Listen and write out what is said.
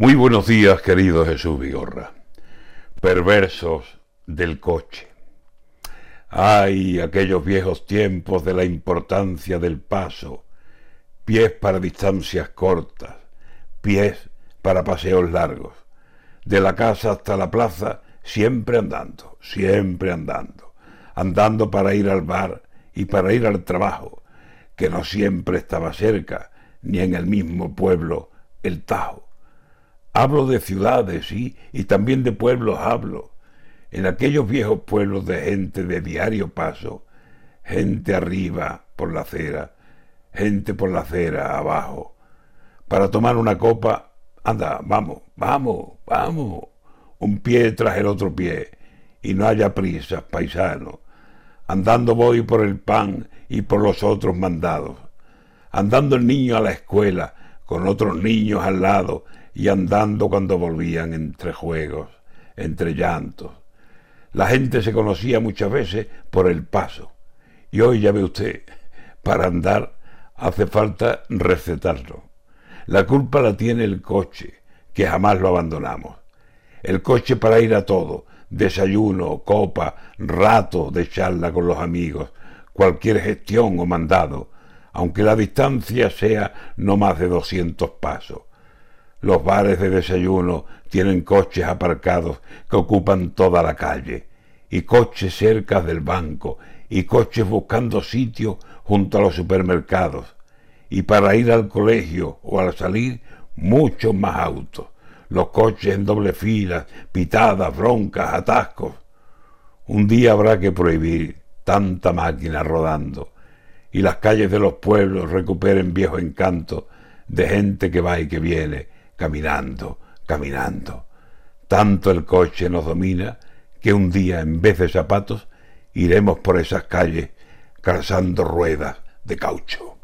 Muy buenos días, querido Jesús Vigorra. Perversos del coche. Ay, aquellos viejos tiempos de la importancia del paso. Pies para distancias cortas, pies para paseos largos. De la casa hasta la plaza, siempre andando, siempre andando. Andando para ir al bar y para ir al trabajo, que no siempre estaba cerca, ni en el mismo pueblo, el Tajo. Hablo de ciudades, sí, y también de pueblos hablo. En aquellos viejos pueblos de gente de diario paso, gente arriba por la acera, gente por la acera abajo. Para tomar una copa, anda, vamos, vamos, vamos. Un pie tras el otro pie, y no haya prisas, paisano. Andando voy por el pan y por los otros mandados. Andando el niño a la escuela, con otros niños al lado, y andando cuando volvían entre juegos, entre llantos. La gente se conocía muchas veces por el paso. Y hoy ya ve usted, para andar hace falta recetarlo. La culpa la tiene el coche, que jamás lo abandonamos. El coche para ir a todo, desayuno, copa, rato de charla con los amigos, cualquier gestión o mandado, aunque la distancia sea no más de 200 pasos. Los bares de desayuno tienen coches aparcados que ocupan toda la calle, y coches cerca del banco, y coches buscando sitio junto a los supermercados, y para ir al colegio o al salir, muchos más autos, los coches en doble fila, pitadas, broncas, atascos. Un día habrá que prohibir tanta máquina rodando, y las calles de los pueblos recuperen viejo encanto de gente que va y que viene, caminando, caminando. Tanto el coche nos domina que un día, en vez de zapatos, iremos por esas calles calzando ruedas de caucho.